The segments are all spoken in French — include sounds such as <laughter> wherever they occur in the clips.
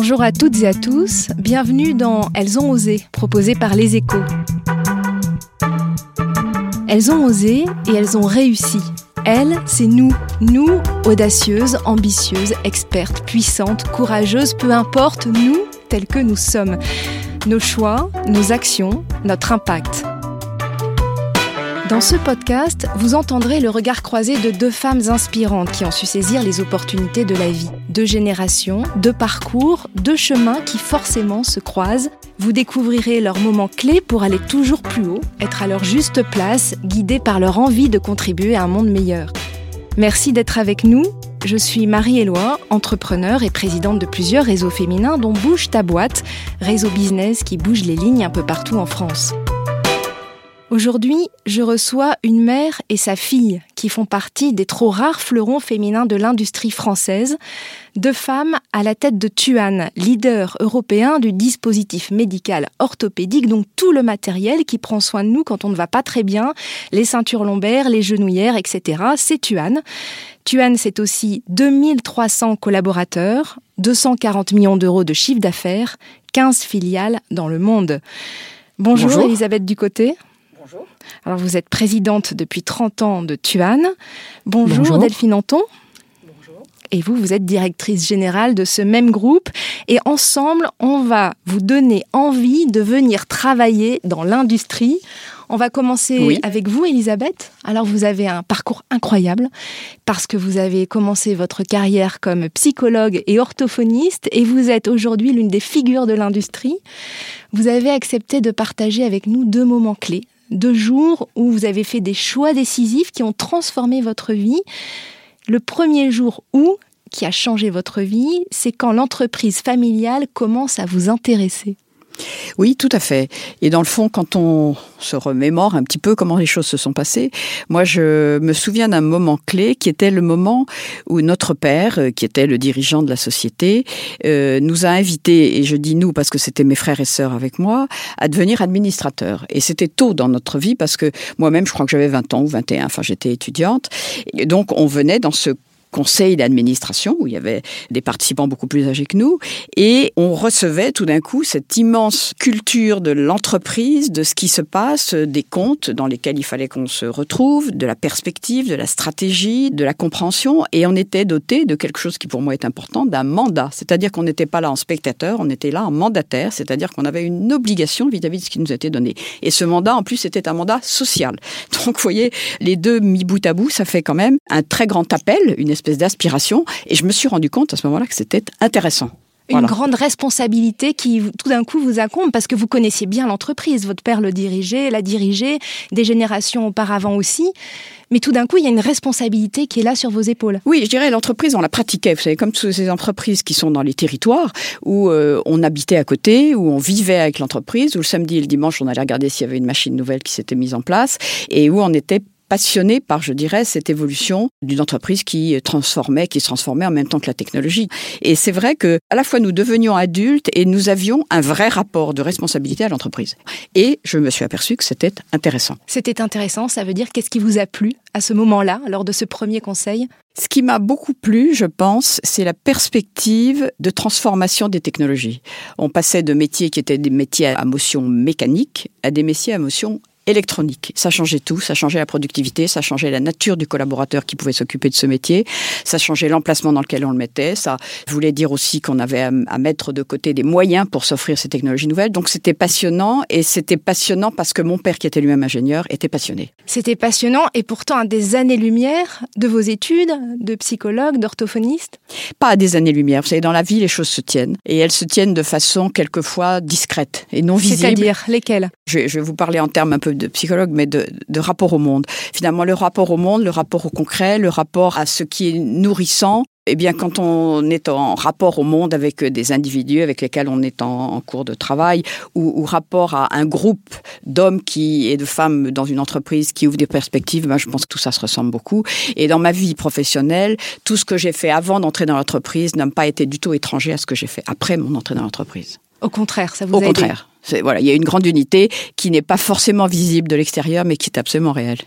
Bonjour à toutes et à tous. Bienvenue dans Elles ont osé, proposé par Les Échos. Elles ont osé et elles ont réussi. Elles, c'est nous. Nous, audacieuses, ambitieuses, expertes, puissantes, courageuses, peu importe, nous, tels que nous sommes. Nos choix, nos actions, notre impact. Dans ce podcast, vous entendrez le regard croisé de deux femmes inspirantes qui ont su saisir les opportunités de la vie. Deux générations, deux parcours, deux chemins qui forcément se croisent. Vous découvrirez leurs moments clés pour aller toujours plus haut, être à leur juste place, guidés par leur envie de contribuer à un monde meilleur. Merci d'être avec nous. Je suis Marie-Éloi, entrepreneur et présidente de plusieurs réseaux féminins dont Bouge ta boîte, réseau business qui bouge les lignes un peu partout en France. Aujourd'hui, je reçois une mère et sa fille qui font partie des trop rares fleurons féminins de l'industrie française, deux femmes à la tête de Tuan, leader européen du dispositif médical orthopédique, donc tout le matériel qui prend soin de nous quand on ne va pas très bien, les ceintures lombaires, les genouillères, etc. C'est Tuan. Tuan, c'est aussi 2300 collaborateurs, 240 millions d'euros de chiffre d'affaires, 15 filiales dans le monde. Bonjour, Bonjour. Elisabeth Ducoté. Alors vous êtes présidente depuis 30 ans de Tuan. Bonjour, Bonjour. Delphine Anton. Et vous, vous êtes directrice générale de ce même groupe. Et ensemble, on va vous donner envie de venir travailler dans l'industrie. On va commencer Oui. avec vous, Elisabeth. Alors, vous avez un parcours incroyable parce que vous avez commencé votre carrière comme psychologue et orthophoniste et vous êtes aujourd'hui l'une des figures de l'industrie. Vous avez accepté de partager avec nous deux moments clés, deux jours où vous avez fait des choix décisifs qui ont transformé votre vie. Le premier jour où, qui a changé votre vie, c'est quand l'entreprise familiale commence à vous intéresser. Oui, tout à fait. Et dans le fond, quand on se remémore un petit peu comment les choses se sont passées, moi, je me souviens d'un moment clé qui était le moment où notre père, euh, qui était le dirigeant de la société, euh, nous a invités, et je dis nous parce que c'était mes frères et sœurs avec moi, à devenir administrateurs. Et c'était tôt dans notre vie parce que moi-même, je crois que j'avais 20 ans ou 21, enfin j'étais étudiante. Et donc, on venait dans ce conseil d'administration où il y avait des participants beaucoup plus âgés que nous et on recevait tout d'un coup cette immense culture de l'entreprise, de ce qui se passe, des comptes dans lesquels il fallait qu'on se retrouve, de la perspective, de la stratégie, de la compréhension et on était doté de quelque chose qui pour moi est important, d'un mandat. C'est-à-dire qu'on n'était pas là en spectateur, on était là en mandataire, c'est-à-dire qu'on avait une obligation vis-à-vis de ce qui nous était donné. Et ce mandat, en plus, c'était un mandat social. Donc, vous voyez, les deux mis bout à bout, ça fait quand même un très grand appel, une espèce d'aspiration. Et je me suis rendu compte à ce moment-là que c'était intéressant. Une Voilà. grande responsabilité qui tout d'un coup vous incombe parce que vous connaissiez bien l'entreprise. Votre père le dirigeait, l'a dirigé, des générations auparavant aussi. Mais tout d'un coup, il y a une responsabilité qui est là sur vos épaules. Oui, je dirais l'entreprise, on la pratiquait. Vous savez, comme toutes ces entreprises qui sont dans les territoires où euh, on habitait à côté, où on vivait avec l'entreprise, où le samedi et le dimanche, on allait regarder s'il y avait une machine nouvelle qui s'était mise en place et où on était passionné par, je dirais, cette évolution d'une entreprise qui transformait, qui se transformait en même temps que la technologie. Et c'est vrai que à la fois nous devenions adultes et nous avions un vrai rapport de responsabilité à l'entreprise. Et je me suis aperçu que c'était intéressant. C'était intéressant, ça veut dire qu'est-ce qui vous a plu à ce moment-là, lors de ce premier conseil? Ce qui m'a beaucoup plu, je pense, c'est la perspective de transformation des technologies. On passait de métiers qui étaient des métiers à motion mécanique à des métiers à motion électronique. Ça changeait tout, ça changeait la productivité, ça changeait la nature du collaborateur qui pouvait s'occuper de ce métier, ça changeait l'emplacement dans lequel on le mettait, ça voulait dire aussi qu'on avait à, à mettre de côté des moyens pour s'offrir ces technologies nouvelles. Donc c'était passionnant et c'était passionnant parce que mon père qui était lui-même ingénieur était passionné. C'était passionnant et pourtant à des années-lumière de vos études de psychologue, d'orthophoniste? Pas à des années-lumière. Vous savez, dans la vie, les choses se tiennent. Et elles se tiennent de façon quelquefois discrète et non visible. C'est-à-dire lesquels Je, je vais vous parler en termes un peu de psychologue, mais de, de rapport au monde. Finalement, le rapport au monde, le rapport au concret, le rapport à ce qui est nourrissant, eh bien, quand on est en rapport au monde avec des individus avec lesquels on est en, cours de travail, ou, ou, rapport à un groupe d'hommes qui et de femmes dans une entreprise qui ouvre des perspectives, ben, je pense que tout ça se ressemble beaucoup. Et dans ma vie professionnelle, tout ce que j'ai fait avant d'entrer dans l'entreprise n'a pas été du tout étranger à ce que j'ai fait après mon entrée dans l'entreprise. Au contraire, ça vous Au a contraire. Voilà, il y a une grande unité qui n'est pas forcément visible de l'extérieur, mais qui est absolument réelle.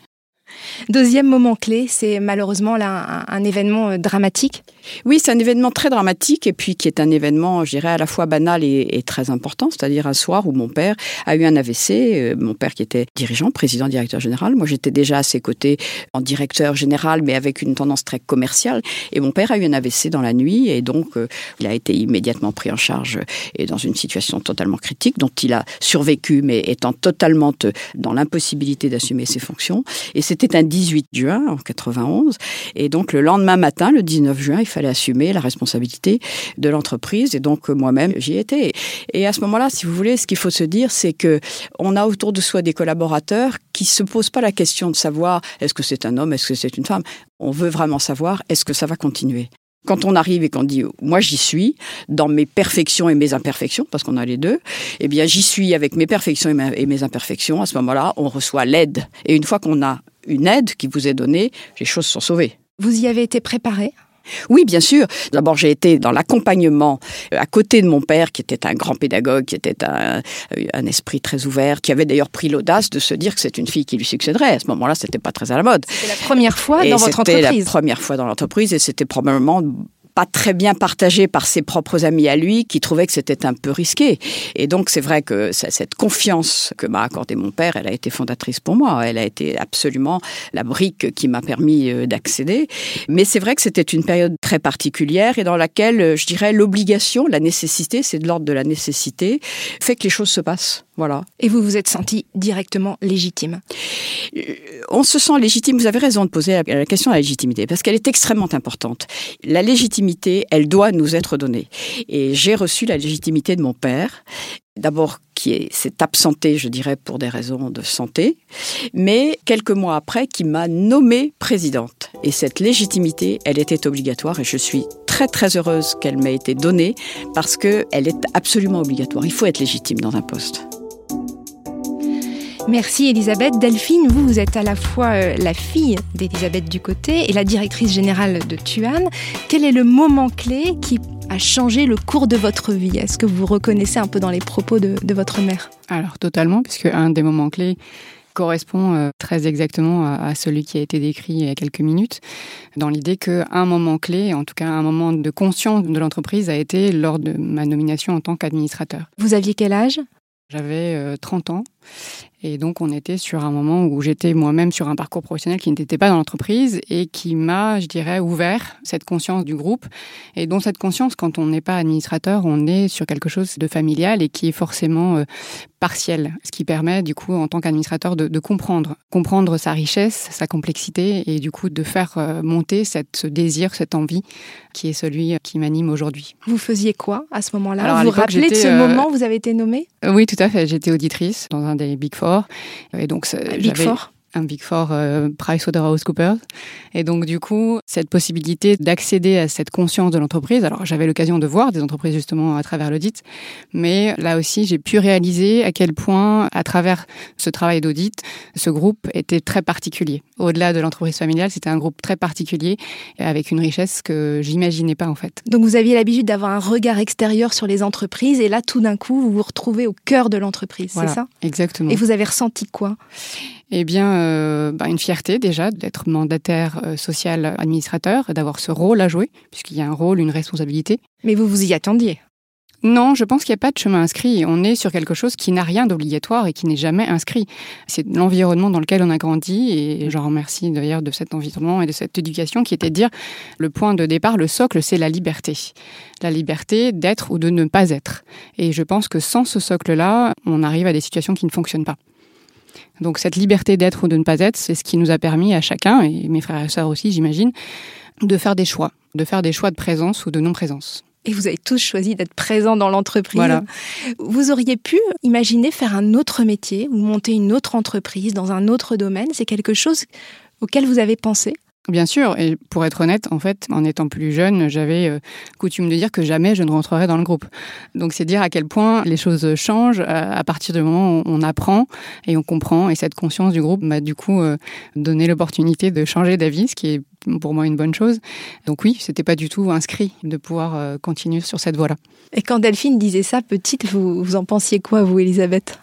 Deuxième moment clé, c'est malheureusement là un, un événement euh, dramatique. Oui, c'est un événement très dramatique et puis qui est un événement, je dirais, à la fois banal et, très important. C'est-à-dire un soir où mon père a eu un AVC. Euh, mon père qui était dirigeant, président, directeur général. Moi, j'étais déjà à ses côtés en directeur général, mais avec une tendance très commerciale. Et mon père a eu un AVC dans la nuit et donc euh, il a été immédiatement pris en charge et dans une situation totalement critique dont il a survécu, mais étant totalement dans l'impossibilité d'assumer ses fonctions. Et c'était un 18 juin en 91. Et donc le lendemain matin, le 19 juin, fallait assumer la responsabilité de l'entreprise. Et donc moi-même, j'y étais. Et à ce moment-là, si vous voulez, ce qu'il faut se dire, c'est que on a autour de soi des collaborateurs qui se posent pas la question de savoir est-ce que c'est un homme, est-ce que c'est une femme. On veut vraiment savoir est-ce que ça va continuer. Quand on arrive et qu'on dit moi j'y suis dans mes perfections et mes imperfections parce qu'on a les deux, eh bien j'y suis avec mes perfections et, mes imperfections. À ce moment-là, on reçoit l'aide. Et une fois qu'on a une aide qui vous est donnée, les choses sont sauvées. Vous y avez été préparé? Oui, bien sûr. D'abord, j'ai été dans l'accompagnement euh, à côté de mon père, qui était un grand pédagogue, qui était un, un esprit très ouvert, qui avait d'ailleurs pris l'audace de se dire que c'est une fille qui lui succéderait. À ce moment-là, c'était pas très à la mode. C'était la première fois et dans votre entreprise. C'était la première fois dans l'entreprise, et c'était probablement pas très bien partagé par ses propres amis à lui qui trouvaient que c'était un peu risqué. Et donc c'est vrai que cette confiance que m'a accordée mon père, elle a été fondatrice pour moi. Elle a été absolument la brique qui m'a permis euh, d'accéder. Mais c'est vrai que c'était une période très particulière et dans laquelle, euh, je dirais, l'obligation, la nécessité, c'est de l'ordre de la nécessité, fait que les choses se passent. Voilà. Et vous vous êtes senti directement légitime Euh, On se sent légitime. Vous avez raison de poser la, la question de la légitimité parce qu'elle est extrêmement importante. La légitimité, elle doit nous être donnée. Et j'ai reçu la légitimité de mon père. D'abord, qui s'est absenté, je dirais, pour des raisons de santé, mais quelques mois après, qui m'a nommée présidente. Et cette légitimité, elle était obligatoire et je suis très très heureuse qu'elle m'ait été donnée parce qu'elle est absolument obligatoire. Il faut être légitime dans un poste. Merci Elisabeth. Delphine, vous, vous êtes à la fois euh, la fille d'Elisabeth Ducoté et la directrice générale de Tuan. Quel est le moment clé qui a changé le cours de votre vie? Est-ce que vous reconnaissez un peu dans les propos de, de votre mère? Alors totalement, puisque un des moments clés correspond euh, très exactement à, celui qui a été décrit il y a quelques minutes, dans l'idée qu'un moment clé, en tout cas un moment de conscience de l'entreprise, a été lors de ma nomination en tant qu'administrateur. Vous aviez quel âge? J'avais euh, 30 ans et donc, on était sur un moment où j'étais moi-même sur un parcours professionnel qui n'était pas dans l'entreprise et qui m'a, je dirais, ouvert cette conscience du groupe. Et dont cette conscience, quand on n'est pas administrateur, on est sur quelque chose de familial et qui est forcément euh, partiel. Ce qui permet, du coup, en tant qu'administrateur, de, de, comprendre. Comprendre sa richesse, sa complexité et du coup, de faire euh, monter cette, ce désir, cette envie qui est celui qui m'anime aujourd'hui. Vous faisiez quoi à ce moment-là? Vous vous rappelez de ce euh... moment où vous avez été nommée? Oui, tout à fait. J'étais auditrice dans un des Big Four. Et donc, Big Four? Un Big Four euh, PricewaterhouseCoopers. Et donc, du coup, cette possibilité d'accéder à cette conscience de l'entreprise. Alors, j'avais l'occasion de voir des entreprises justement à travers l'audit, mais là aussi, j'ai pu réaliser à quel point, à travers ce travail d'audit, ce groupe était très particulier. Au-delà de l'entreprise familiale, c'était un groupe très particulier avec une richesse que j'imaginais pas en fait. Donc, vous aviez l'habitude d'avoir un regard extérieur sur les entreprises et là, tout d'un coup, vous vous retrouvez au cœur de l'entreprise, voilà, c'est ça? Exactement. Et vous avez ressenti quoi? Eh bien, euh, bah, une fierté déjà d'être mandataire euh, social administrateur, d'avoir ce rôle à jouer, puisqu'il y a un rôle, une responsabilité. Mais vous vous y attendiez? Non, je pense qu'il n'y a pas de chemin inscrit. On est sur quelque chose qui n'a rien d'obligatoire et qui n'est jamais inscrit. C'est l'environnement dans lequel on a grandi et j'en remercie d'ailleurs de cet environnement et de cette éducation qui était de dire le point de départ, le socle, c'est la liberté. La liberté d'être ou de ne pas être. Et je pense que sans ce socle-là, on arrive à des situations qui ne fonctionnent pas. Donc cette liberté d'être ou de ne pas être, c'est ce qui nous a permis à chacun, et mes frères et sœurs aussi, j'imagine, de faire des choix, de faire des choix de présence ou de non-présence. Et vous avez tous choisi d'être présents dans l'entreprise. Voilà. Vous auriez pu imaginer faire un autre métier ou monter une autre entreprise dans un autre domaine. C'est quelque chose auquel vous avez pensé? Bien sûr, et pour être honnête, en fait, en étant plus jeune, j'avais euh, coutume de dire que jamais je ne rentrerai dans le groupe. Donc c'est dire à quel point les choses changent euh, à partir du moment où on apprend et on comprend. Et cette conscience du groupe m'a du coup euh, donné l'opportunité de changer d'avis, ce qui est pour moi une bonne chose. Donc oui, c'était pas du tout inscrit de pouvoir continuer sur cette voie-là. Et quand Delphine disait ça petite, vous, vous en pensiez quoi, vous, Elisabeth?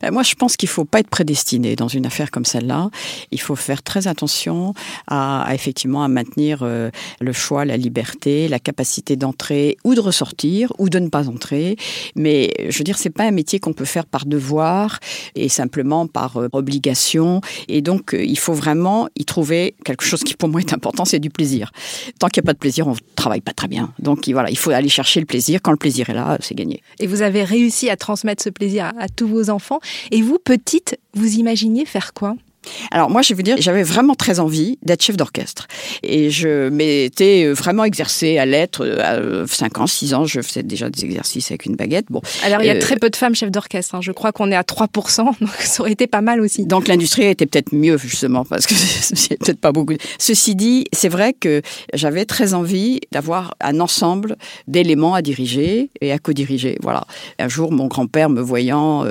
Ben moi, je pense qu'il faut pas être prédestiné dans une affaire comme celle-là. Il faut faire très attention à, effectivement à maintenir euh, le choix, la liberté, la capacité d'entrer ou de ressortir ou de ne pas entrer. Mais je veux dire, c'est pas un métier qu'on peut faire par devoir et simplement par euh, obligation. Et donc, euh, il faut vraiment y trouver quelque chose qui pour moi est important, c'est du plaisir. Tant qu'il n'y a pas de plaisir, on travaille pas très bien. Donc voilà, il faut aller chercher le plaisir. Quand le plaisir est là, c'est gagné. Et vous avez réussi à transmettre ce plaisir à tous vos enfants et vous, petite, vous imaginiez faire quoi? Alors moi, je vais vous dire, j'avais vraiment très envie d'être chef d'orchestre. Et je m'étais euh, vraiment exercée à l'être. Euh, à 5 ans, 6 ans, je faisais déjà des exercices avec une baguette. Bon. Alors il y a euh, très peu de femmes chefs d'orchestre. Hein. Je crois qu'on est à 3%, <laughs> donc ça aurait été pas mal aussi. Donc l'industrie était peut-être mieux, justement, parce que <laughs> c'est peut-être pas beaucoup. Ceci dit, c'est vrai que j'avais très envie d'avoir un ensemble d'éléments à diriger et à co-diriger. Voilà. Un jour, mon grand-père, me voyant,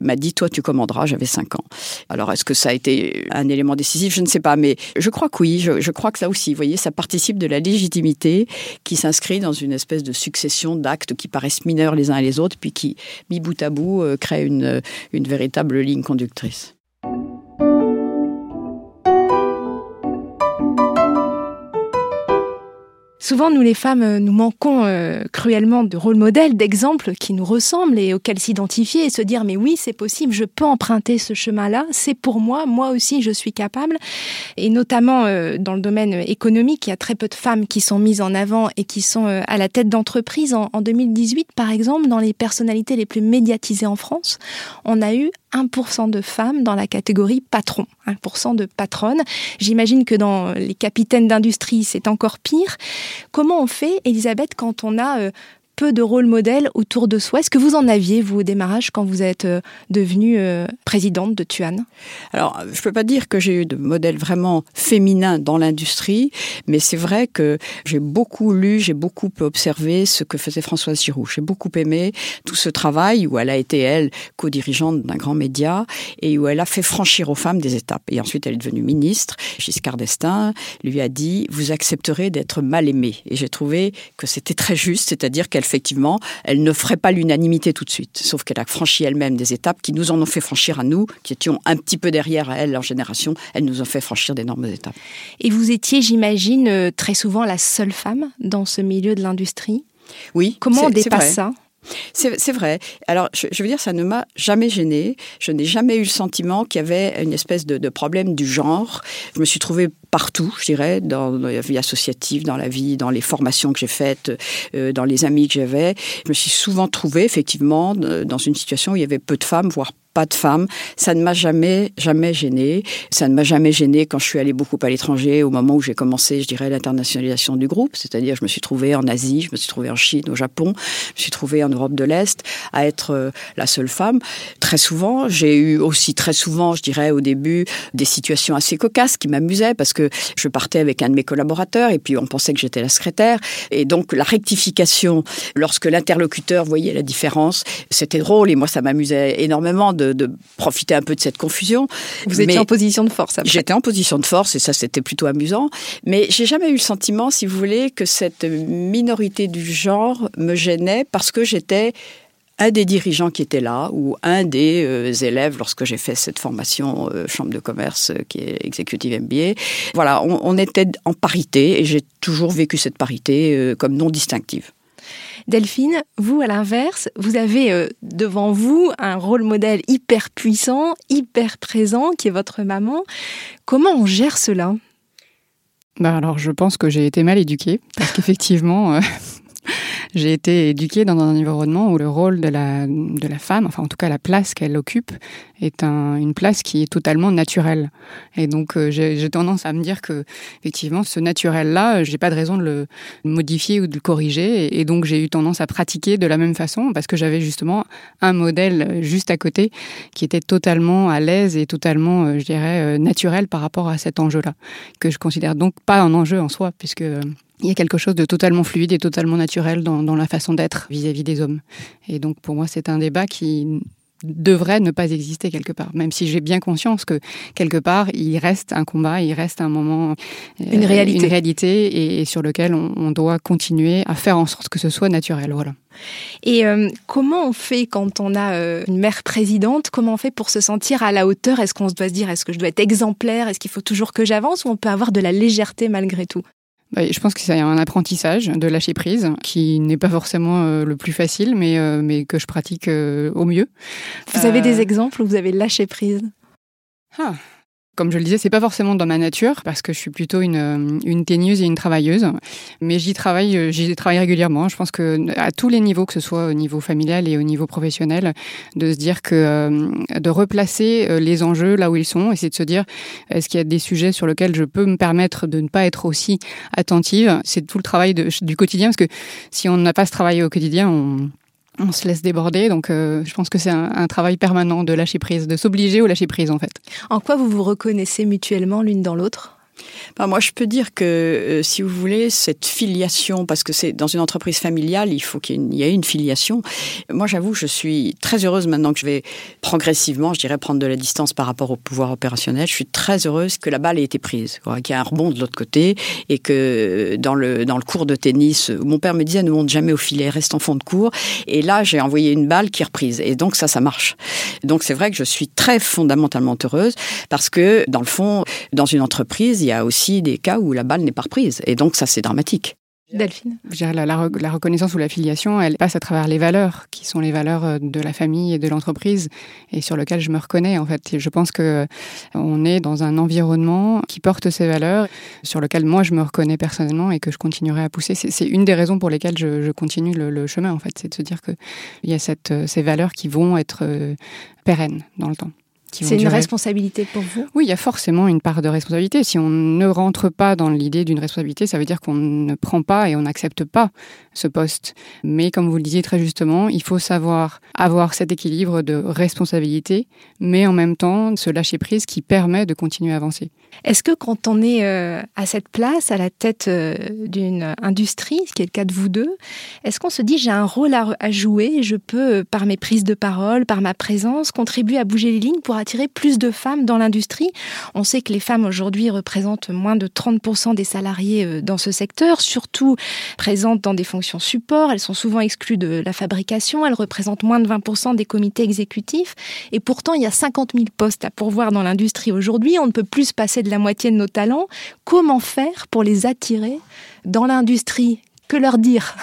m'a dit, toi, tu commanderas. J'avais 5 ans. Alors est-ce que ça a été un élément décisif, je ne sais pas, mais je crois que oui, je, crois que ça aussi, vous voyez, ça participe de la légitimité qui s'inscrit dans une espèce de succession d'actes qui paraissent mineurs les uns et les autres, puis qui, mis bout à bout, euh, créent une, une véritable ligne conductrice. Souvent, nous les femmes, euh, nous manquons euh, cruellement de rôle modèles, d'exemples qui nous ressemblent et auxquels s'identifier et se dire mais oui, c'est possible, je peux emprunter ce chemin-là, c'est pour moi, moi aussi je suis capable. Et notamment euh, dans le domaine économique, il y a très peu de femmes qui sont mises en avant et qui sont à la tête d'entreprises. En, en 2018, par exemple, dans les personnalités les plus médiatisées en France, on a eu 1% de femmes dans la catégorie patron, 1% de patronnes. J'imagine que dans les capitaines d'industrie, c'est encore pire. Comment on fait, Elisabeth, quand on a euh, peu de rôle modèle autour de soi. Est-ce que vous en aviez, vous, au démarrage, quand vous êtes euh, devenue euh, présidente de Tuan? Alors, je ne peux pas dire que j'ai eu de modèle vraiment féminin dans l'industrie, mais c'est vrai que j'ai beaucoup lu, j'ai beaucoup observé ce que faisait Françoise Giroud. J'ai beaucoup aimé tout ce travail où elle a été, elle, co-dirigeante d'un grand média et où elle a fait franchir aux femmes des étapes. Et ensuite, elle est devenue ministre. Giscard d'Estaing lui a dit, vous accepterez d'être mal aimée. Et j'ai trouvé que c'était très juste, c'est-à-dire qu'elle effectivement, elle ne ferait pas l'unanimité tout de suite. Sauf qu'elle a franchi elle-même des étapes qui nous en ont fait franchir à nous, qui étions un petit peu derrière à elle, leur génération. Elle nous a fait franchir d'énormes étapes. Et vous étiez, j'imagine, euh, très souvent la seule femme dans ce milieu de l'industrie? Oui. Comment on dépasse ça? C'est vrai. Alors, je, veux dire, ça ne m'a jamais gênée. Je n'ai jamais eu le sentiment qu'il y avait une espèce de, problème du genre. Je me suis trouvée partout, je dirais, dans la vie associative, dans la vie, dans les formations que j'ai faites, euh, dans les amis que j'avais. Je me suis souvent trouvée, effectivement, dans une situation où il y avait peu de femmes, voire pas de femmes. Ça ne m'a jamais, jamais gêné. Ça ne m'a jamais gêné quand je suis allée beaucoup à l'étranger, au moment où j'ai commencé, je dirais, l'internationalisation du groupe. C'est-à-dire, je me suis trouvée en Asie, je me suis trouvée en Chine, au Japon, je me suis trouvée en Europe de l'Est à être euh, la seule femme. Très souvent, j'ai eu aussi très souvent, je dirais, au début, des situations assez cocasses qui m'amusaient parce que je partais avec un de mes collaborateurs et puis on pensait que j'étais la secrétaire. Et donc, la rectification, lorsque l'interlocuteur voyait la différence, c'était drôle et moi, ça m'amusait énormément de, profiter un peu de cette confusion. Vous étiez en position de force. J'étais en position de force et ça c'était plutôt amusant. Mais j'ai jamais eu le sentiment, si vous voulez, que cette minorité du genre me gênait parce que j'étais un des dirigeants qui était là ou un des euh, élèves lorsque j'ai fait cette formation euh, chambre de commerce euh, qui est executive MBA. Voilà, on, on était en parité et j'ai toujours vécu cette parité comme non distinctive. Delphine, vous, à l'inverse, vous avez devant vous un rôle modèle hyper puissant, hyper présent, qui est votre maman. Comment on gère cela? Bah alors, je pense que j'ai été mal éduquée, parce qu'effectivement, euh, <laughs> j'ai été éduquée dans un environnement où le rôle de la, de la femme, enfin en tout cas la place qu'elle occupe, est un, une place qui est totalement naturelle. Et donc euh, j'ai tendance à me dire que effectivement ce naturel-là, j'ai pas de raison de le modifier ou de le corriger. Et, donc j'ai eu tendance à pratiquer de la même façon parce que j'avais justement un modèle juste à côté qui était totalement à l'aise et totalement, euh, je dirais, naturel par rapport à cet enjeu-là, que je considère donc pas un enjeu en soi, puisque il y a quelque chose de totalement fluide et totalement naturel dans, dans la façon d'être vis-à-vis des hommes. Et donc pour moi, c'est un débat qui devrait ne pas exister quelque part, même si j'ai bien conscience que quelque part il reste un combat, il reste un moment, une réalité, une réalité et, et sur lequel on, on, doit continuer à faire en sorte que ce soit naturel. Voilà. Et euh, comment on fait quand on a euh, une mère présidente? Comment on fait pour se sentir à la hauteur? Est-ce qu'on doit se dire est-ce que je dois être exemplaire? Est-ce qu'il faut toujours que j'avance? Ou on peut avoir de la légèreté malgré tout? Je pense que c'est un apprentissage de lâcher prise qui n'est pas forcément euh, le plus facile, mais, euh, mais que je pratique euh, au mieux. Vous avez des exemples où vous avez lâché prise? Ah, comme je le disais, c'est pas forcément dans ma nature parce que je suis plutôt une, euh, une teigneuse et une travailleuse. Mais j'y travaille, euh, j'y travaille régulièrement. Je pense que à tous les niveaux, que ce soit au niveau familial et au niveau professionnel, de se dire que euh, de replacer les enjeux là où ils sont, et c'est de se dire est-ce qu'il y a des sujets sur lesquels je peux me permettre de ne pas être aussi attentive. C'est tout le travail du quotidien parce que si on n'a pas ce travail au quotidien, on on se laisse déborder. Donc, euh, je pense que c'est un, un, travail permanent de lâcher prise, de s'obliger au lâcher prise, en fait. En quoi vous vous reconnaissez mutuellement l'une dans l'autre? Ben moi, je peux dire que, euh, si vous voulez, cette filiation, parce que c'est dans une entreprise familiale, il faut qu'il y ait une filiation. Moi, j'avoue, je suis très heureuse maintenant que je vais progressivement, je dirais, prendre de la distance par rapport au pouvoir opérationnel. Je suis très heureuse que la balle ait été prise, qu'il y ait un rebond de l'autre côté, et que dans le, dans le cours de tennis, mon père me disait, ne monte jamais au filet, reste en fond de cours. Et là, j'ai envoyé une balle qui est reprise. Et donc, ça, ça marche. Donc, c'est vrai que je suis très fondamentalement heureuse, parce que, dans le fond, dans une entreprise, il y a aussi des cas où la balle n'est pas reprise. Et donc, ça, c'est dramatique. Delphine? La, la, la, reconnaissance ou l'affiliation, elle passe à travers les valeurs, qui sont les valeurs euh, de la famille et de l'entreprise, et sur lesquelles je me reconnais, en fait. Et je pense que euh, on est dans un environnement qui porte ces valeurs, sur lequel moi, je me reconnais personnellement et que je continuerai à pousser. C'est une des raisons pour lesquelles je, je continue le, le, chemin, en fait. C'est de se dire qu'il y a cette, euh, ces valeurs qui vont être pérennes dans le temps. C'est une responsabilité pour vous? Oui, il y a forcément une part de responsabilité. Si on ne rentre pas dans l'idée d'une responsabilité, ça veut dire qu'on ne prend pas et on n'accepte pas ce poste. Mais comme vous le disiez très justement, il faut savoir avoir cet équilibre de responsabilité, mais en même temps se lâcher prise qui permet de continuer à avancer. Est-ce que quand on est euh, à cette place, à la tête euh, d'une industrie, ce qui est le cas de vous deux, est-ce qu'on se dit j'ai un rôle à, à jouer, je peux, euh, par mes prises de parole, par ma présence, contribuer à bouger les lignes pour attirer plus de femmes dans l'industrie? On sait que les femmes aujourd'hui représentent moins de 30% des salariés dans ce secteur, surtout présentes dans des fonctions support, elles sont souvent exclues de la fabrication, elles représentent moins de 20% des comités exécutifs, et pourtant il y a 50 000 postes à pourvoir dans l'industrie. Aujourd'hui, on ne peut plus se de la moitié de nos talents. Comment faire pour les attirer dans l'industrie? Que leur dire?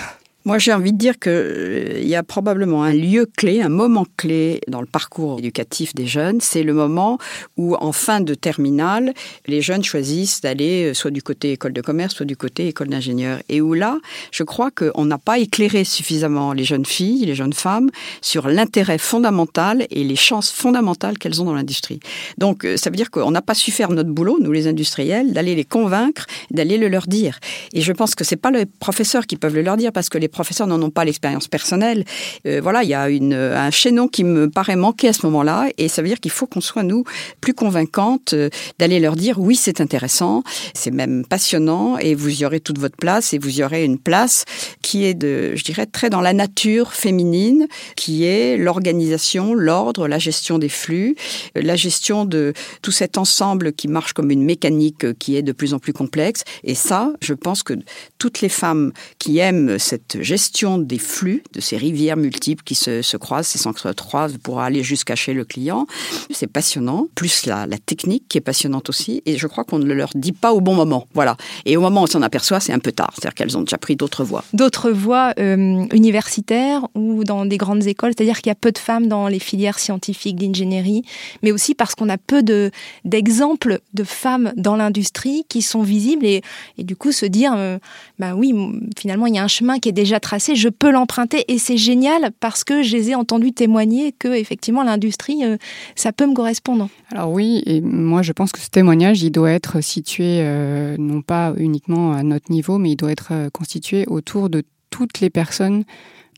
Moi, j'ai envie de dire qu'il euh, y a probablement un lieu clé, un moment clé dans le parcours éducatif des jeunes. C'est le moment où, en fin de terminale, les jeunes choisissent d'aller euh, soit du côté école de commerce, soit du côté école d'ingénieur. Et où là, je crois qu'on n'a pas éclairé suffisamment les jeunes filles, les jeunes femmes, sur l'intérêt fondamental et les chances fondamentales qu'elles ont dans l'industrie. Donc, euh, ça veut dire qu'on n'a pas su faire notre boulot, nous les industriels, d'aller les convaincre, d'aller le leur dire. Et je pense que c'est pas les professeurs qui peuvent le leur dire parce que les professeurs n'en ont pas l'expérience personnelle. Euh, voilà, il y a un chaînon qui me paraît manquer à ce moment-là, et ça veut dire qu'il faut qu'on soit, nous, plus convaincantes euh, d'aller leur dire oui, c'est intéressant, c'est même passionnant, et vous y aurez toute votre place, et vous y aurez une place qui est, je dirais, très dans la nature féminine, qui est l'organisation, l'ordre, la gestion des flux, euh, la gestion de tout cet ensemble qui marche comme une mécanique qui est de plus en plus complexe. Et ça, je pense que toutes les femmes qui aiment cette gestion des flux, de ces rivières multiples qui se, se croisent, ces s'entrecroisent pour aller jusqu'à chez le client, c'est passionnant. Plus la, technique qui est passionnante aussi. Et je crois qu'on ne leur dit pas au bon moment. Voilà. Et au moment où on s'en aperçoit, c'est un peu tard. C'est-à-dire qu'elles ont déjà pris d'autres voies. D'autres voies euh, universitaires ou dans des grandes écoles. C'est-à-dire qu'il y a peu de femmes dans les filières scientifiques d'ingénierie, mais aussi parce qu'on a peu de, d'exemples de femmes dans l'industrie qui sont visibles et, et du coup se dire, euh, bah oui, finalement, il y a un chemin qui est déjà tracé, je peux l'emprunter et c'est génial parce que je les ai entendus témoigner que effectivement l'industrie, euh, ça peut me correspondre. Alors oui, et moi je pense que ce témoignage, il doit être situé euh, non pas uniquement à notre niveau, mais il doit être euh, constitué autour de toutes les personnes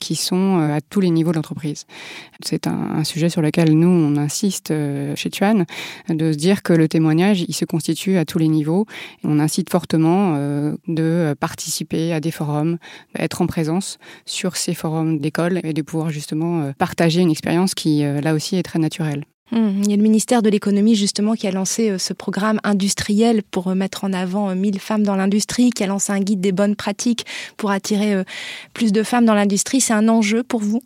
qui sont euh, à tous les niveaux de l'entreprise. C'est un, sujet sur lequel nous, on insiste euh, chez Tuan, de se dire que le témoignage, il se constitue à tous les niveaux. On incite fortement euh, de participer à des forums, d'être en présence sur ces forums d'école et de pouvoir justement partager une expérience qui, là aussi, est très naturelle. Hum, il y a le ministère de l'économie justement qui a lancé euh, ce programme industriel pour euh, mettre en avant 1000 euh, femmes dans l'industrie, qui a lancé un guide des bonnes pratiques pour attirer plus de femmes dans l'industrie. C'est un enjeu pour vous?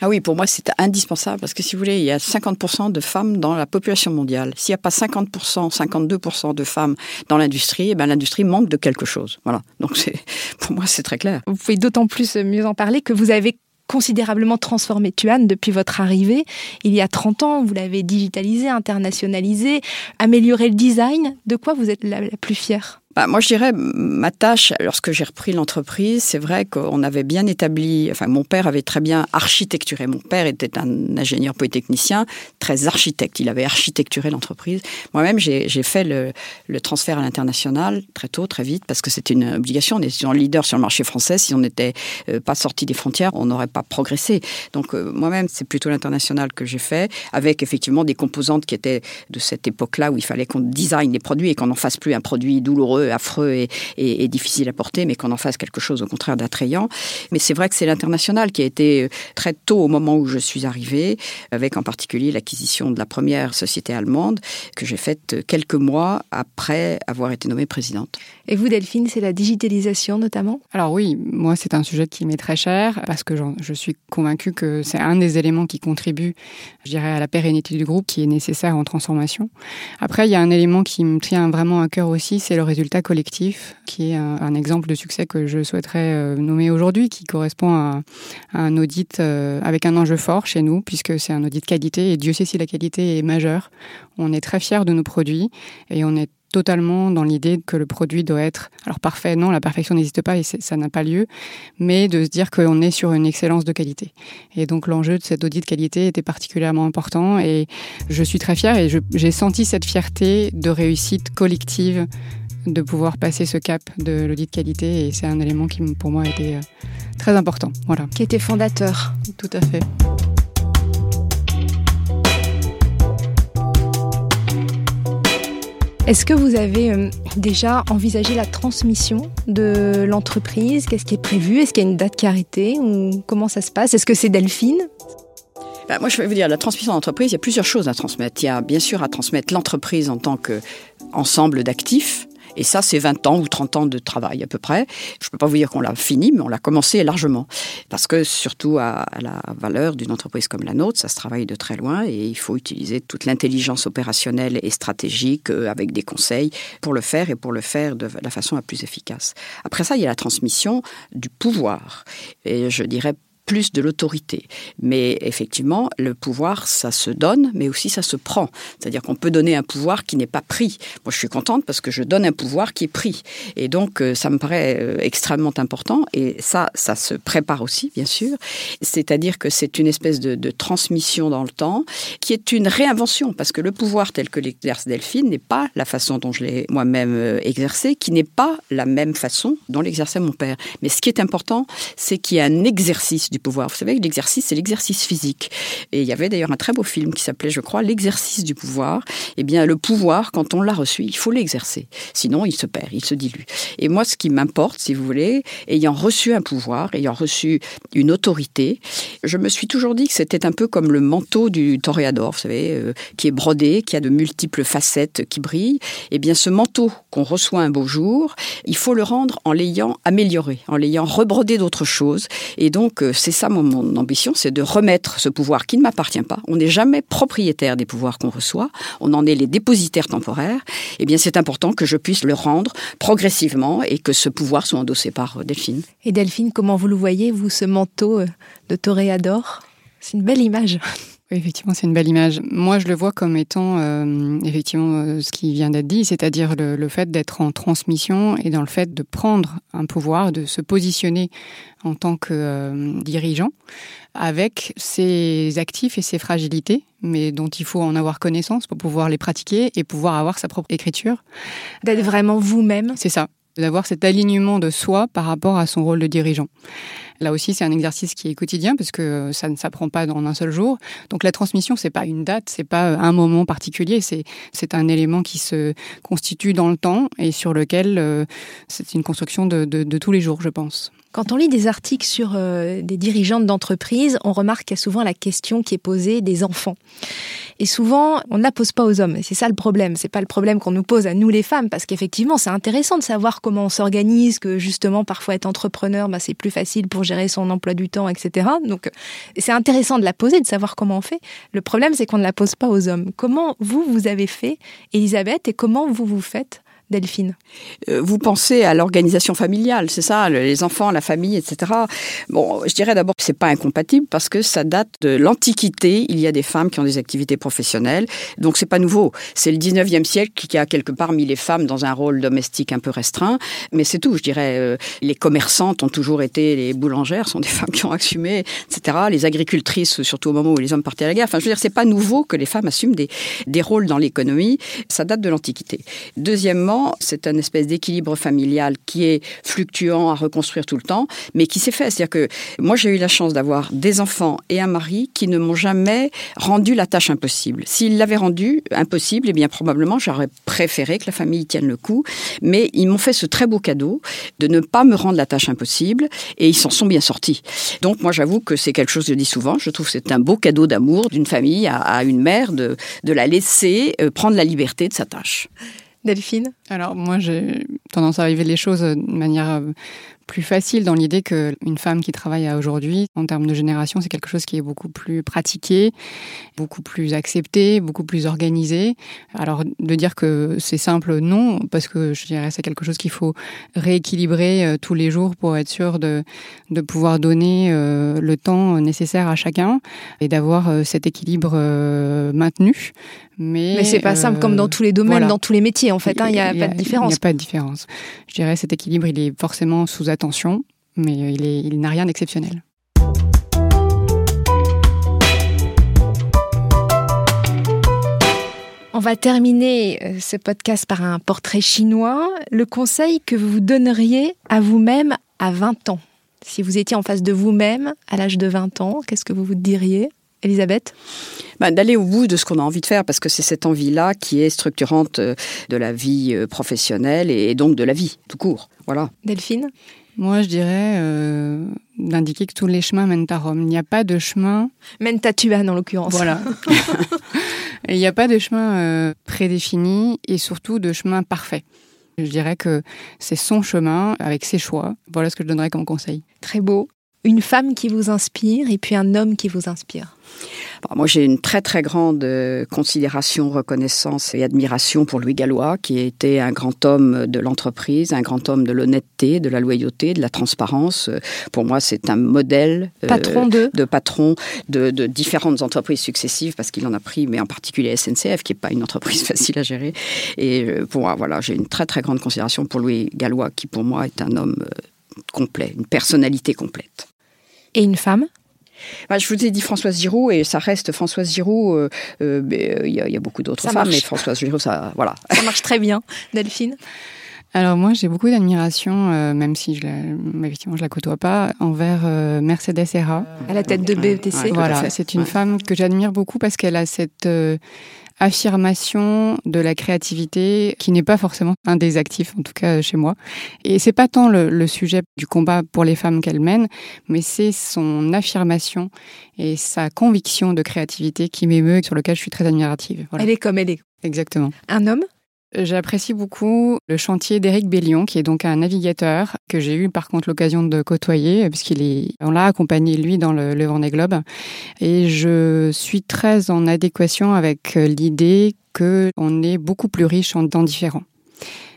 Ah oui, pour moi, c'est indispensable parce que si vous voulez, il y a 50% de femmes dans la population mondiale. S'il n'y a pas 50%, 52% de femmes dans l'industrie, eh ben, l'industrie manque de quelque chose. Voilà. Donc, <laughs> pour moi, c'est très clair. Vous pouvez d'autant plus mieux en parler que vous avez considérablement transformé Tuan depuis votre arrivée. Il y a 30 ans, vous l'avez digitalisé, internationalisé, amélioré le design. De quoi vous êtes la, la plus fière? Bah, moi, je dirais, ma tâche, lorsque j'ai repris l'entreprise, c'est vrai qu'on avait bien établi, enfin, mon père avait très bien architecturé. Mon père était un ingénieur polytechnicien, très architecte. Il avait architecturé l'entreprise. Moi-même, j'ai fait le, le, transfert à l'international très tôt, très vite, parce que c'était une obligation. On était leader sur le marché français. Si on n'était euh, pas sorti des frontières, on n'aurait pas progressé. Donc, euh, moi-même, c'est plutôt l'international que j'ai fait, avec effectivement des composantes qui étaient de cette époque-là où il fallait qu'on design les produits et qu'on n'en fasse plus un produit douloureux affreux et, difficile à porter, mais qu'on en fasse quelque chose au contraire d'attrayant. Mais c'est vrai que c'est l'international qui a été euh, très tôt au moment où je suis arrivée, avec en particulier l'acquisition de la première société allemande que j'ai faite quelques mois après avoir été nommée présidente. Et vous, Delphine, c'est la digitalisation notamment? Alors oui, moi c'est un sujet qui m'est très cher parce que je suis convaincue que c'est un des éléments qui contribue, je dirais, à la pérennité du groupe qui est nécessaire en transformation. Après, il y a un élément qui me tient vraiment à cœur aussi, c'est le résultat collectif, qui est un, exemple de succès que je souhaiterais euh, nommer aujourd'hui, qui correspond à, un audit euh, avec un enjeu fort chez nous, puisque c'est un audit qualité, et Dieu sait si la qualité est majeure. On est très fiers de nos produits, et on est totalement dans l'idée que le produit doit être, alors parfait, non, la perfection n'existe pas et ça n'a pas lieu, mais de se dire qu'on est sur une excellence de qualité. Et donc l'enjeu de cet audit de qualité était particulièrement important et je suis très fière et j'ai senti cette fierté de réussite collective de pouvoir passer ce cap de l'audit qualité et c'est un élément qui pour moi a été euh, très important. Voilà. Qui était fondateur. Tout à fait. Est-ce que vous avez euh, déjà envisagé la transmission de l'entreprise? Qu'est-ce qui est prévu? Est-ce qu'il y a une date qui ou comment ça se passe? Est-ce que c'est Delphine? Bah, moi, je vais vous dire, la transmission d'entreprise, il y a plusieurs choses à transmettre. Il y a bien sûr à transmettre l'entreprise en tant qu'ensemble d'actifs, et ça, c'est 20 ans ou 30 ans de travail à peu près. Je ne peux pas vous dire qu'on l'a fini, mais on l'a commencé largement. Parce que surtout à, la valeur d'une entreprise comme la nôtre, ça se travaille de très loin et il faut utiliser toute l'intelligence opérationnelle et stratégique euh, avec des conseils pour le faire et pour le faire de la façon la plus efficace. Après ça, il y a la transmission du pouvoir. Et je dirais plus de l'autorité. Mais effectivement, le pouvoir, ça se donne, mais aussi ça se prend. C'est-à-dire qu'on peut donner un pouvoir qui n'est pas pris. Moi, je suis contente parce que je donne un pouvoir qui est pris. Et donc, euh, ça me paraît euh, extrêmement important. Et ça, ça se prépare aussi, bien sûr. C'est-à-dire que c'est une espèce de, transmission dans le temps qui est une réinvention. Parce que le pouvoir tel que l'exerce Delphine n'est pas la façon dont je l'ai moi-même euh, exercé, qui n'est pas la même façon dont l'exerçait mon père. Mais ce qui est important, c'est qu'il y a un exercice pouvoir. Vous savez que l'exercice, c'est l'exercice physique. Et il y avait d'ailleurs un très beau film qui s'appelait, je crois, L'exercice du pouvoir. Eh bien, le pouvoir, quand on l'a reçu, il faut l'exercer. Sinon, il se perd, il se dilue. Et moi, ce qui m'importe, si vous voulez, ayant reçu un pouvoir, ayant reçu une autorité, je me suis toujours dit que c'était un peu comme le manteau du toréador, vous savez, euh, qui est brodé, qui a de multiples facettes qui brillent. Eh bien, ce manteau qu'on reçoit un beau jour, il faut le rendre en l'ayant amélioré, en l'ayant rebrodé d'autres choses. Et donc, euh, c'est ça mon, ambition, c'est de remettre ce pouvoir qui ne m'appartient pas. On n'est jamais propriétaire des pouvoirs qu'on reçoit, on en est les dépositaires temporaires. Eh bien, c'est important que je puisse le rendre progressivement et que ce pouvoir soit endossé par euh, Delphine. Et Delphine, comment vous le voyez, vous, ce manteau euh, de toréador? C'est une belle image. Oui, effectivement, c'est une belle image. Moi, je le vois comme étant euh, effectivement euh, ce qui vient d'être dit, c'est-à-dire le, le, fait d'être en transmission et dans le fait de prendre un pouvoir, de se positionner en tant que euh, dirigeant avec ses actifs et ses fragilités, mais dont il faut en avoir connaissance pour pouvoir les pratiquer et pouvoir avoir sa propre écriture. D'être vraiment vous-même. C'est ça, d'avoir cet alignement de soi par rapport à son rôle de dirigeant. Là aussi, c'est un exercice qui est quotidien parce que ça ne s'apprend pas en un seul jour. Donc la transmission, c'est pas une date, c'est pas un moment particulier, c'est c'est un élément qui se constitue dans le temps et sur lequel euh, c'est une construction de, de, de tous les jours, je pense. Quand on lit des articles sur euh, des dirigeantes d'entreprise, on remarque qu'il y a souvent la question qui est posée des enfants. Et souvent, on ne la pose pas aux hommes. Et c'est ça le problème. C'est pas le problème qu'on nous pose à nous les femmes, parce qu'effectivement, c'est intéressant de savoir comment on s'organise, que justement, parfois être entrepreneur, bah, c'est plus facile pour gérer son emploi du temps, etc. Donc, c'est intéressant de la poser, de savoir comment on fait. Le problème, c'est qu'on ne la pose pas aux hommes. Comment vous, vous avez fait, Elisabeth, et comment vous vous faites Delphine euh, Vous pensez à l'organisation familiale, c'est ça, les enfants, la famille, etc. Bon, je dirais d'abord que c'est pas incompatible parce que ça date de l'Antiquité. Il y a des femmes qui ont des activités professionnelles, donc c'est pas nouveau. C'est le 19e siècle qui a quelque part mis les femmes dans un rôle domestique un peu restreint, mais c'est tout. Je dirais, euh, les commerçantes ont toujours été, les boulangères sont des <laughs> femmes qui ont assumé, etc. Les agricultrices, surtout au moment où les hommes partaient à la guerre. Enfin, je veux dire, c'est pas nouveau que les femmes assument des, des rôles dans l'économie. Ça date de l'Antiquité. Deuxièmement, c'est un espèce d'équilibre familial qui est fluctuant à reconstruire tout le temps, mais qui s'est fait. C'est-à-dire que moi, j'ai eu la chance d'avoir des enfants et un mari qui ne m'ont jamais rendu la tâche impossible. S'ils l'avaient rendu impossible, eh bien probablement j'aurais préféré que la famille tienne le coup, mais ils m'ont fait ce très beau cadeau de ne pas me rendre la tâche impossible et ils s'en sont bien sortis. Donc moi, j'avoue que c'est quelque chose que je dis souvent. Je trouve que c'est un beau cadeau d'amour d'une famille à, une mère de, de la laisser euh, prendre la liberté de sa tâche. Delphine? Alors moi j'ai tendance à vivre les choses de manière plus facile dans l'idée qu'une femme qui travaille à aujourd'hui, en termes de génération, c'est quelque chose qui est beaucoup plus pratiqué, beaucoup plus accepté, beaucoup plus organisé. Alors de dire que c'est simple, non, parce que je dirais c'est quelque chose qu'il faut rééquilibrer euh, tous les jours pour être sûr de, de pouvoir donner euh, le temps nécessaire à chacun et d'avoir euh, cet équilibre maintenu. Mais, Mais c'est pas euh, simple comme dans tous les domaines, voilà. dans tous les métiers en fait. Il n'y a, a, pas de différence. Il n'y a pas de différence. Je dirais cet équilibre, il est forcément sous attention, mais il, est, il n'a rien d'exceptionnel. On va terminer euh, ce podcast par un portrait chinois. Le conseil que vous donneriez à vous-même à 20 ans? Si vous étiez en face de vous-même à l'âge de 20 ans, qu'est-ce que vous vous diriez? Elisabeth ben, D'aller au bout de ce qu'on a envie de faire, parce que c'est cette envie-là qui est structurante euh, de la vie euh, professionnelle et donc de la vie, tout court. Voilà. Delphine Moi, je dirais euh, d'indiquer que tous les chemins mènent à Rome. Il n'y a pas de chemin... Mènent à Tuan, en l'occurrence. Voilà. <laughs> <laughs> Il n'y a pas de chemin euh, prédéfini et surtout de chemin parfait. Je dirais que c'est son chemin avec ses choix. Voilà ce que je donnerais comme conseil. Très beau une femme qui vous inspire et puis un homme qui vous inspire Moi, j'ai une très très grande euh, considération, reconnaissance et admiration pour Louis Gallois, qui était un grand homme de l'entreprise, un grand homme de l'honnêteté, de la loyauté, de la transparence. Pour moi, c'est un modèle patron de, de patron de, de, différentes entreprises successives, parce qu'il en a pris, mais en particulier SNCF, qui n'est pas une entreprise <laughs> facile à gérer. Et euh, pour moi, voilà, j'ai une très très grande considération pour Louis Gallois, qui pour moi est un homme complet, une personnalité complète. Et une femme bah, je vous ai dit Françoise Giroud et ça reste Françoise Giroud. Il euh, euh, y, y, a beaucoup d'autres femmes, marche. mais Françoise Giroud, ça, voilà. <laughs> Ça marche très bien. Delphine alors moi j'ai beaucoup d'admiration, euh, même si je la, effectivement je la côtoie pas, envers euh, Mercedes Serra. À la tête de BETC. Ouais, voilà, c'est une ouais. femme que j'admire beaucoup parce qu'elle a cette euh, affirmation de la créativité qui n'est pas forcément un des actifs, en tout cas chez moi. Et c'est pas tant le, le, sujet du combat pour les femmes qu'elle mène, mais c'est son affirmation et sa conviction de créativité qui m'émeut et sur lequel je suis très admirative. Voilà. Elle est comme elle est. Exactement. Un homme? J'apprécie beaucoup le chantier d'Éric Bellion, qui est donc un navigateur que j'ai eu par contre l'occasion de côtoyer, puisqu'il est, on l'a accompagné lui dans le, le Vendée Globe. Et je suis très en adéquation avec l'idée qu'on est beaucoup plus riche en temps différents.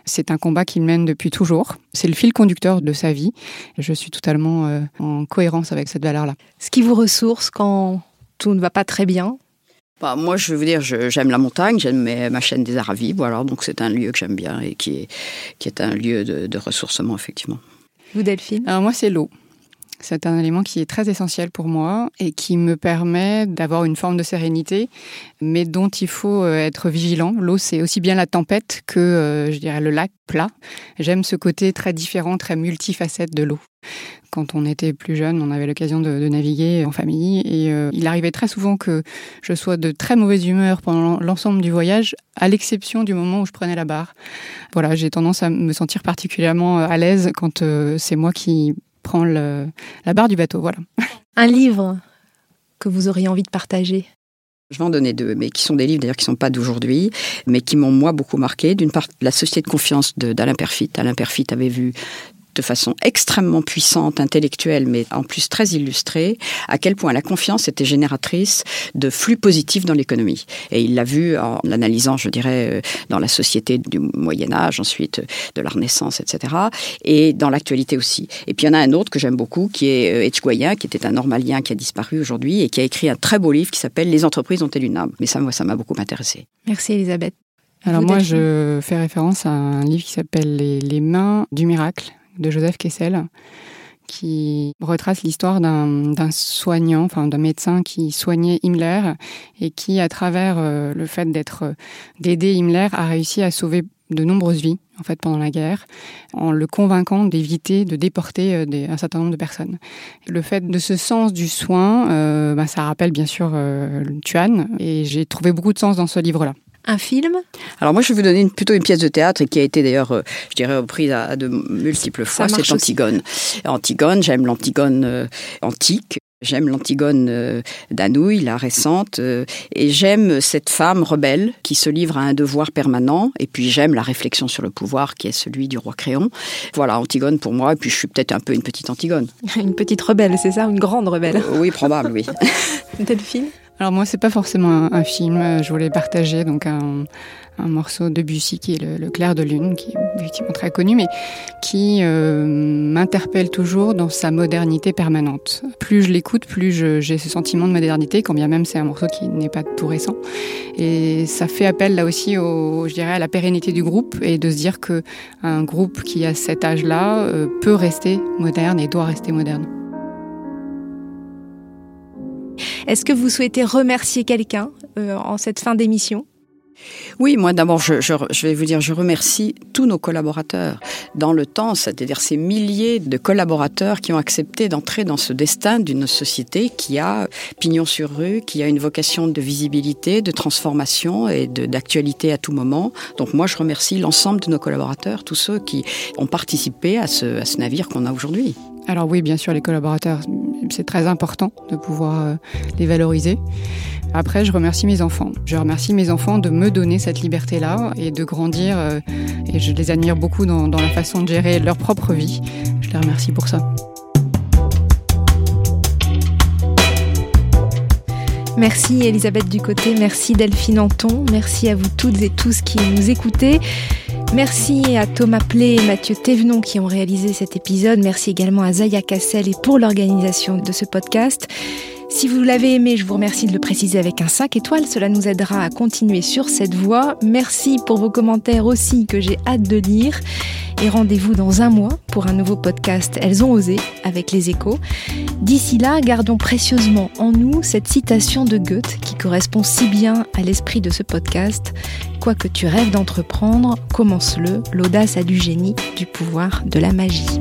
C'est un combat qu'il mène depuis toujours. C'est le fil conducteur de sa vie. Je suis totalement euh, en cohérence avec cette valeur-là. Ce qui vous ressource quand tout ne va pas très bien bah, moi, je veux dire, j'aime la montagne, j'aime ma chaîne des Aravis, alors donc c'est un lieu que j'aime bien et qui est, qui est un lieu de, de ressourcement, effectivement. Vous, Delphine? Alors moi, c'est l'eau. C'est un élément qui est très essentiel pour moi et qui me permet d'avoir une forme de sérénité, mais dont il faut euh, être vigilant. L'eau, c'est aussi bien la tempête que, euh, je dirais, le lac plat. J'aime ce côté très différent, très multifacette de l'eau. Quand on était plus jeune, on avait l'occasion de, naviguer en famille et euh, il arrivait très souvent que je sois de très mauvaise humeur pendant l'ensemble du voyage, à l'exception du moment où je prenais la barre. Voilà, j'ai tendance à me sentir particulièrement à l'aise quand c'est moi qui prend la barre du bateau. Voilà. Un livre que vous auriez envie de partager? Je vais en donner deux, mais qui sont des livres d'ailleurs qui ne sont pas d'aujourd'hui, mais qui m'ont moi beaucoup marqué. D'une part, La Société de confiance d'Alain Perfit. Alain Perfit avait vu de façon extrêmement puissante, intellectuelle, mais en plus très illustrée, à quel point la confiance était génératrice de flux positifs dans l'économie. Et il l'a vu en l'analysant, je dirais, euh, dans la société du Moyen Âge, ensuite euh, de la Renaissance, etc. Et dans l'actualité aussi. Et puis il y en a un autre que j'aime beaucoup, qui est Etchgoyen, qui était un normalien qui a disparu aujourd'hui et qui a écrit un très beau livre qui s'appelle Les entreprises ont-elles une âme? Mais ça, moi, ça m'a beaucoup intéressé. Merci Elisabeth. Alors moi, je fais référence à un livre qui s'appelle les mains du miracle de Joseph Kessel, qui retrace l'histoire d'un soignant, enfin d'un médecin qui soignait Himmler et qui, à travers euh, le fait d'être d'aider Himmler, a réussi à sauver de nombreuses vies en fait pendant la guerre, en le convainquant d'éviter de déporter euh, un certain nombre de personnes. Le fait de ce sens du soin, euh, bah, ça rappelle bien sûr Tuan, et j'ai trouvé beaucoup de sens dans ce livre-là. Un film? Alors moi, je vais vous donner plutôt une pièce de théâtre qui a été d'ailleurs, euh, je dirais, reprise à, de multiples fois. C'est Antigone. Antigone, j'aime l'Antigone euh, antique. J'aime l'Antigone euh, d'Anouilh, la récente, et j'aime cette femme rebelle qui se livre à un devoir permanent, et puis j'aime la réflexion sur le pouvoir qui est celui du roi Créon. Voilà, Antigone pour moi, et puis je suis peut-être un peu une petite Antigone. <laughs> une petite rebelle, c'est ça? Une grande rebelle Oui, probable, oui. <laughs> Delphine alors moi, c'est pas forcément un, film. Je voulais partager donc un, morceau de Bussy qui est le, Clair de lune, qui est effectivement très connu, mais qui euh, m'interpelle toujours dans sa modernité permanente. Plus je l'écoute, plus j'ai ce sentiment de modernité, quand bien même c'est un morceau qui n'est pas tout récent. Et ça fait appel là aussi, au, je dirais, à la pérennité du groupe et de se dire que un groupe qui a cet âge-là euh, peut rester moderne et doit rester moderne. Est-ce que vous souhaitez remercier quelqu'un euh, en cette fin d'émission? Oui, moi d'abord, je, vais vous dire, je remercie tous nos collaborateurs dans le temps, c'est-à-dire ces milliers de collaborateurs qui ont accepté d'entrer dans ce destin d'une société qui a pignon sur rue, qui a une vocation de visibilité, de transformation et d'actualité à tout moment. Donc moi, je remercie l'ensemble de nos collaborateurs, tous ceux qui ont participé à ce, à ce navire qu'on a aujourd'hui. Alors oui, bien sûr, les collaborateurs, c'est très important de pouvoir euh, les valoriser. Après, je remercie mes enfants. Je remercie mes enfants de me donner cette liberté-là et de grandir. Euh, et je les admire beaucoup dans, dans la façon de gérer leur propre vie. Je les remercie pour ça. Merci Elisabeth Ducoté, merci Delphine Anton, merci à vous toutes et tous qui nous écoutez. Merci à Thomas Plé et Mathieu Thévenon qui ont réalisé cet épisode. Merci également à Zaya Cassel et pour l'organisation de ce podcast. Si vous l'avez aimé, je vous remercie de le préciser avec un 5 étoiles. Cela nous aidera à continuer sur cette voie. Merci pour vos commentaires aussi que j'ai hâte de lire. Et rendez-vous dans un mois pour un nouveau podcast Elles ont osé avec les échos. D'ici là, gardons précieusement en nous cette citation de Goethe qui correspond si bien à l'esprit de ce podcast. Quoi que tu rêves d'entreprendre, commence-le. L'audace a du génie, du pouvoir, de la magie.